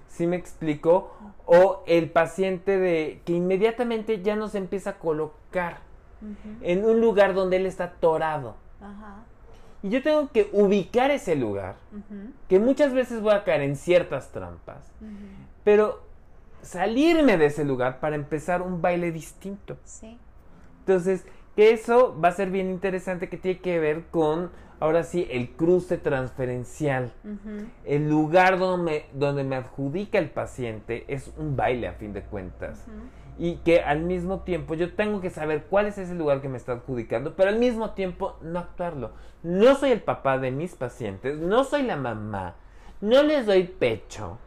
¿Sí me explico? O el paciente de que inmediatamente ya nos empieza a colocar en un lugar donde él está atorado. Y yo tengo que ubicar ese lugar, que muchas veces voy a caer en ciertas trampas, pero salirme de ese lugar para empezar un baile distinto. Sí. Entonces, que eso va a ser bien interesante que tiene que ver con, ahora sí, el cruce transferencial. El lugar donde me, donde me adjudica el paciente es un baile a fin de cuentas. Y que al mismo tiempo yo tengo que saber cuál es ese lugar que me está adjudicando, pero al mismo tiempo no actuarlo. No soy el papá de mis pacientes, no soy la mamá, no les doy pecho,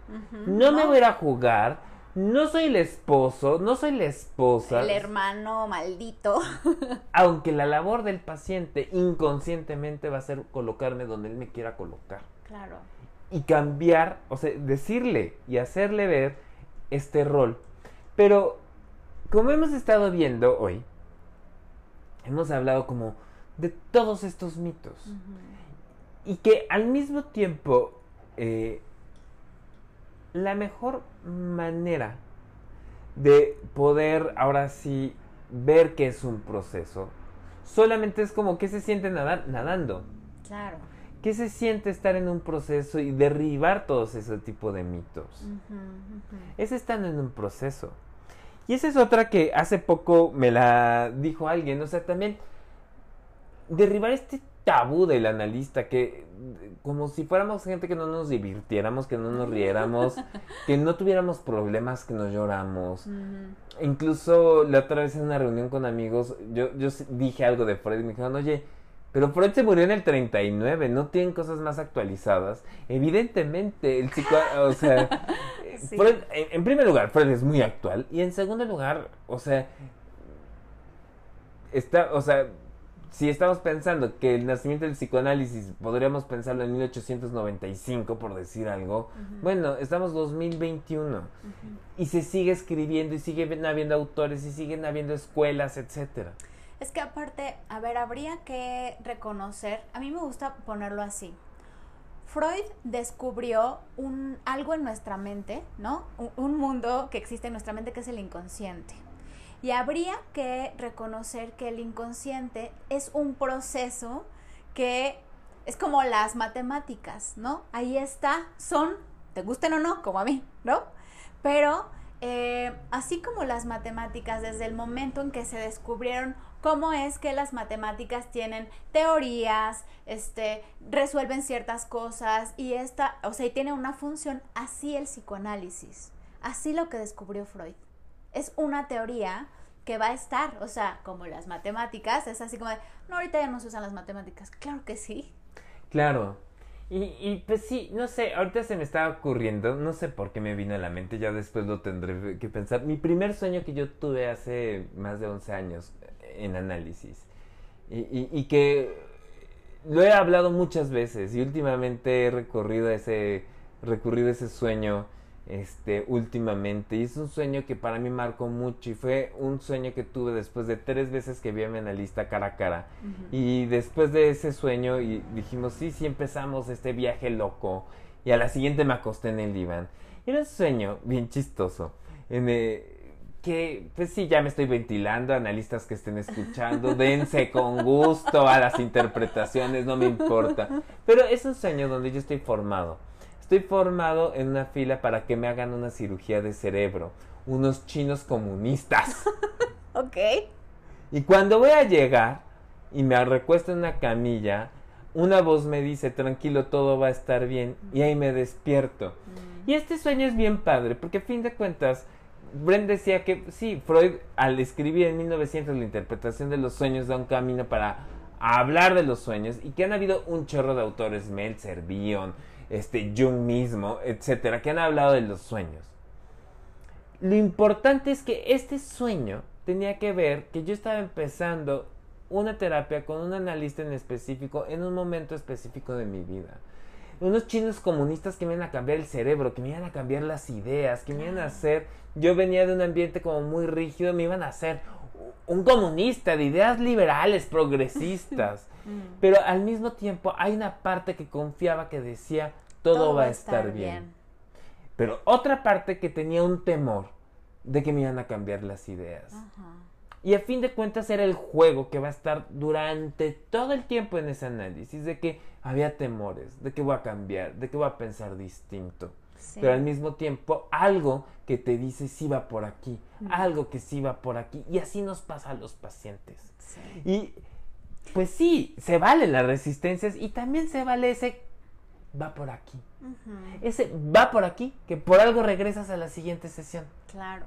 no, me voy a jugar, no soy el esposo, no soy la esposa. El hermano maldito. aunque la labor del paciente inconscientemente va a ser colocarme donde él me quiera colocar. Claro. Y cambiar, o sea, decirle y hacerle ver este rol. Pero, como hemos estado viendo hoy, hemos hablado como de todos estos mitos. Y que al mismo tiempo eh, la mejor manera de poder ahora sí ver que es un proceso solamente es como que se siente nadando. Claro. ¿Qué se siente estar en un proceso y derribar todos ese tipo de mitos? Es estando en un proceso. Y esa es otra que hace poco me la dijo alguien, o sea, también derribar este tabú del analista, que como si fuéramos gente que no nos divirtiéramos, que no nos riéramos, que no tuviéramos problemas, que nos lloramos. Incluso la otra vez en una reunión con amigos, yo, yo dije algo de Freud y me dijeron, oye, pero Freud se murió en el 39, no tienen cosas más actualizadas. Evidentemente, el psico... O sea, Freud, en primer lugar, Freud es muy actual. Y en segundo lugar, o sea, está, o sea, si estamos pensando que el nacimiento del psicoanálisis podríamos pensarlo en 1895 por decir algo, bueno, estamos 2021 y se sigue escribiendo y siguen habiendo autores y siguen habiendo escuelas, etcétera. Es que aparte, a ver, habría que reconocer, a mí me gusta ponerlo así. Freud descubrió un algo en nuestra mente, ¿no? un mundo que existe en nuestra mente que es el inconsciente. Y habría que reconocer que el inconsciente es un proceso que es como las matemáticas, ¿no? Ahí está, son, te gusten o no, como a mí, ¿no? Pero eh, así como las matemáticas, desde el momento en que se descubrieron cómo es que las matemáticas tienen teorías, este, resuelven ciertas cosas y esta, o sea, y tiene una función, así el psicoanálisis, así lo que descubrió Freud es una teoría que va a estar, o sea, como las matemáticas, es así como de, no, ahorita ya no se usan las matemáticas, claro que sí. Claro, y, y, pues sí, no sé, ahorita se me estaba ocurriendo, no sé por qué me vino a la mente, ya después lo tendré que pensar. Mi primer sueño que yo tuve hace más de 11 años en análisis y, y, que lo he hablado muchas veces y últimamente he recorrido ese, recurrido ese sueño este, últimamente. Y es un sueño que para mí marcó mucho y fue un sueño que tuve después de tres veces que vi a mi analista cara a cara. Y después de ese sueño y dijimos, sí, sí empezamos este viaje loco. Y a la siguiente me acosté en el diván. Era un sueño bien chistoso. En que, pues sí, ya me estoy ventilando, analistas que estén escuchando, dense con gusto a las interpretaciones, no me importa. Pero es un sueño donde yo estoy formado Estoy formado en una fila para que me hagan una cirugía de cerebro. Unos chinos comunistas. ok. Y cuando voy a llegar y me recuesto en una camilla, una voz me dice, tranquilo, todo va a estar bien. Y ahí me despierto. Mm. Y este sueño es bien padre, porque a fin de cuentas, Brent decía que sí, Freud al escribir en 1900 la interpretación de los sueños da un camino para hablar de los sueños y que han habido un chorro de autores, Meltzer, Bion, este, Jung mismo, etcétera, que han hablado de los sueños. Lo importante es que este sueño tenía que ver que yo estaba empezando una terapia con un analista en específico en un momento específico de mi vida. Unos chinos comunistas que me iban a cambiar el cerebro, que me iban a cambiar las ideas, que me iban a hacer... Yo venía de un ambiente como muy rígido, me iban a hacer un comunista de ideas liberales, progresistas. Mm. Pero al mismo tiempo hay una parte que confiaba que decía, todo, va a estar, bien. Pero otra parte que tenía un temor de que me iban a cambiar las ideas. Y a fin de cuentas era el juego que va a estar durante todo el tiempo en ese análisis, de que había temores, de que voy a cambiar, de que voy a pensar distinto. Pero al mismo tiempo algo que te dice si va por aquí, algo que sí va por aquí. Y así nos pasa a los pacientes. Y pues sí, se vale las resistencias y también se vale ese va por aquí. Ese va por aquí, que por algo regresas a la siguiente sesión. Claro.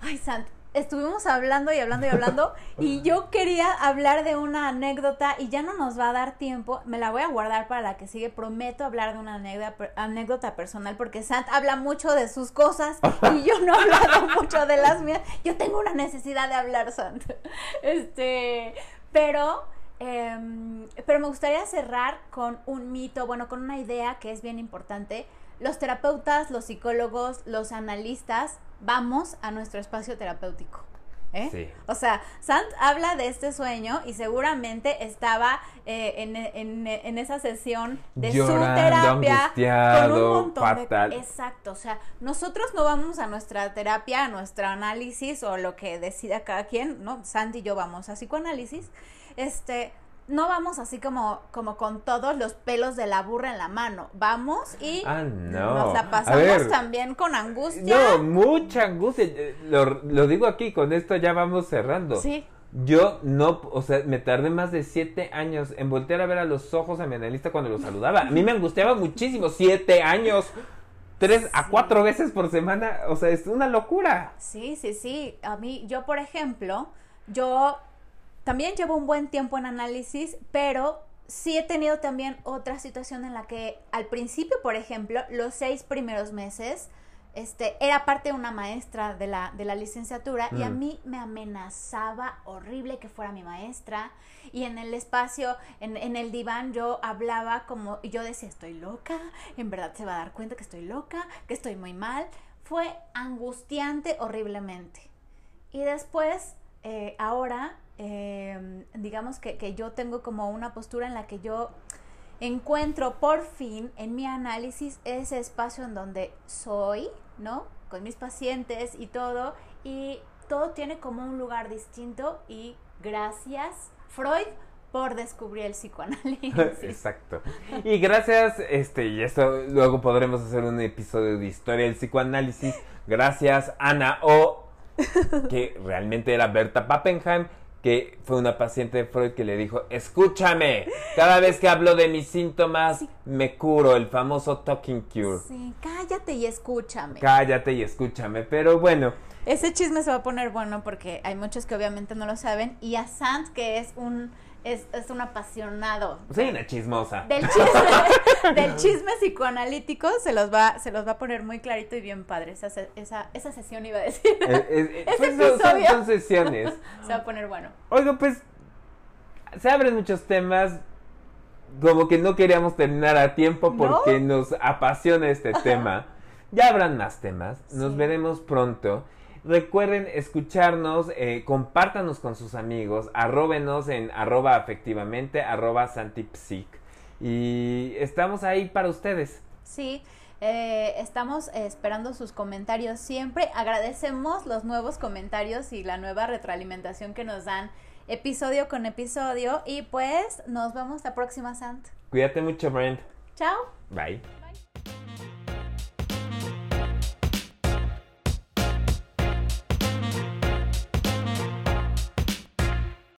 Ay, Sant, estuvimos hablando y hablando y hablando y yo quería hablar de una anécdota y ya no nos va a dar tiempo, me la voy a guardar para la que sigue, prometo hablar de una anécdota, anécdota personal porque Sant habla mucho de sus cosas y yo no he hablado mucho de las mías, yo tengo una necesidad de hablar, Sant. Este, pero Em, pero me gustaría cerrar con un mito, bueno, con una idea que es bien importante. Los terapeutas, los psicólogos, los analistas, vamos a nuestro espacio terapéutico. ¿eh? O sea, Sant habla de este sueño y seguramente estaba eh, en, esa sesión de su terapia con un montón de exacto. O sea, nosotros no vamos a nuestra terapia, a nuestro análisis o lo que decida cada quien, ¿no? Sant y yo vamos a psicoanálisis este, no vamos así como, como con todos los pelos de la burra en la mano. Vamos y Ah, no. nos la pasamos ver. también con angustia. No, mucha angustia. Eh, Lo, lo digo aquí, con esto ya vamos cerrando. Sí. Yo no, o sea, me tardé más de siete años en voltear a ver a los ojos a mi analista cuando lo saludaba. A mí me angustiaba muchísimo, siete años, tres a cuatro veces por semana, o sea, es una locura. Sí, sí, sí. A mí, yo por ejemplo, yo también llevo un buen tiempo en análisis, pero sí he tenido también otra situación en la que al principio, por ejemplo, los seis primeros meses, este, era parte de una maestra de la, de la licenciatura y a Mm. mí me amenazaba horrible que fuera mi maestra y en el espacio, en, en el diván yo hablaba como, yo decía, estoy loca, en verdad se va a dar cuenta que estoy loca, que estoy muy mal. Fue angustiante horriblemente. Y después, eh, ahora, eh, digamos que, que yo tengo como una postura en la que yo encuentro por fin en mi análisis ese espacio en donde soy, ¿no? Con mis pacientes y todo, y todo tiene como un lugar distinto y gracias Freud por descubrir el psicoanálisis. Exacto. Y gracias, este, y esto luego podremos hacer un episodio de historia del psicoanálisis. Gracias, Ana O, que realmente era Berta Pappenheim, que fue una paciente de Freud que le dijo, escúchame, cada vez que hablo de mis síntomas, Sí. me curo, el famoso talking cure. Sí, cállate y escúchame. Cállate y escúchame, pero bueno, Ese chisme se va a poner bueno porque hay muchos que obviamente no lo saben. Y a Sant, que es un, es, es un apasionado soy una chismosa. del chisme, del chisme psicoanalítico, se los va, se los va a poner muy clarito y bien padre. Esa, esa, esa sesión iba a decir. Eh, eh, Ese pues, son- son, sesiones. se va a poner bueno. Oiga, pues se abren muchos temas. Como que no queríamos terminar a tiempo porque nos apasiona este tema. Ya habrán más temas. Nos veremos pronto. Recuerden escucharnos, eh, compártanos con sus amigos, arróbenos en arroba afectivamente, arroba santipsic. Y estamos ahí para ustedes. Sí, eh, estamos esperando sus comentarios siempre. Agradecemos los nuevos comentarios y la nueva retroalimentación que nos dan episodio con episodio. Y pues nos vemos la próxima, Sant. Cuídate mucho, Brent. Chao. Bye.